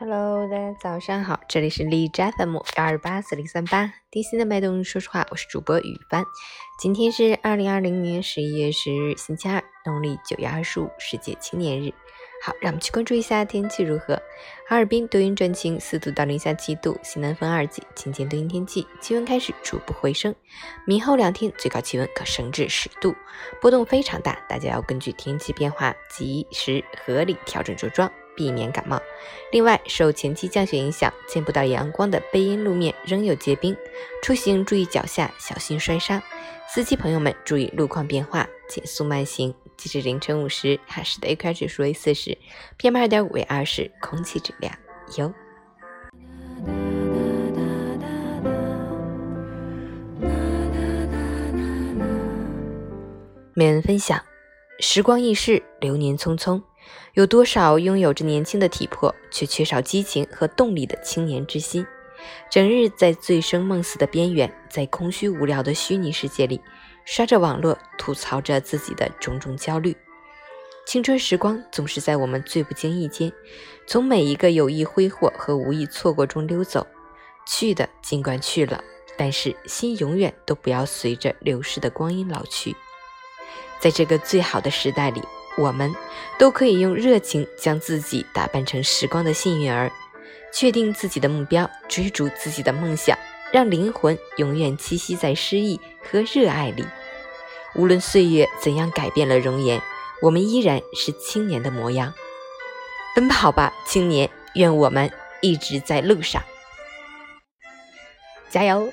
Hello，大家早上好，这里是荔枝 FM 幺二八四零三八，贴心的脉动，说实话，我是主播雨帆。今天是二零二零年十一月十日，星期二，农历九月二十五，世界青年日。好，让我们去关注一下天气如何。哈尔滨多云转晴，四度到零下七度，西南风二级，晴间多云天气，气温开始逐步回升。明后两天最高气温可升至十度，波动非常大，大家要根据天气变化及时合理调整着装。避免感冒。另外，受前期降雪影响，见不到阳光的背阴路面仍有结冰，出行注意脚下，小心摔伤。司机朋友们注意路况变化，减速慢行。截至凌晨五时，哈市的 AQI 指数为四十，PM 二点五为二十，空气质量优。每人分享：时光易逝，流年匆匆。有多少拥有着年轻的体魄，却缺少激情和动力的青年之心，整日在醉生梦死的边缘，在空虚无聊的虚拟世界里刷着网络，吐槽着自己的种种焦虑。青春时光总是在我们最不经意间，从每一个有意挥霍和无意错过中溜走。去的尽管去了，但是心永远都不要随着流逝的光阴老去。在这个最好的时代里。我们都可以用热情将自己打扮成时光的幸运儿，确定自己的目标，追逐自己的梦想，让灵魂永远栖息在诗意和热爱里。无论岁月怎样改变了容颜，我们依然是青年的模样。奔跑吧，青年！愿我们一直在路上，加油！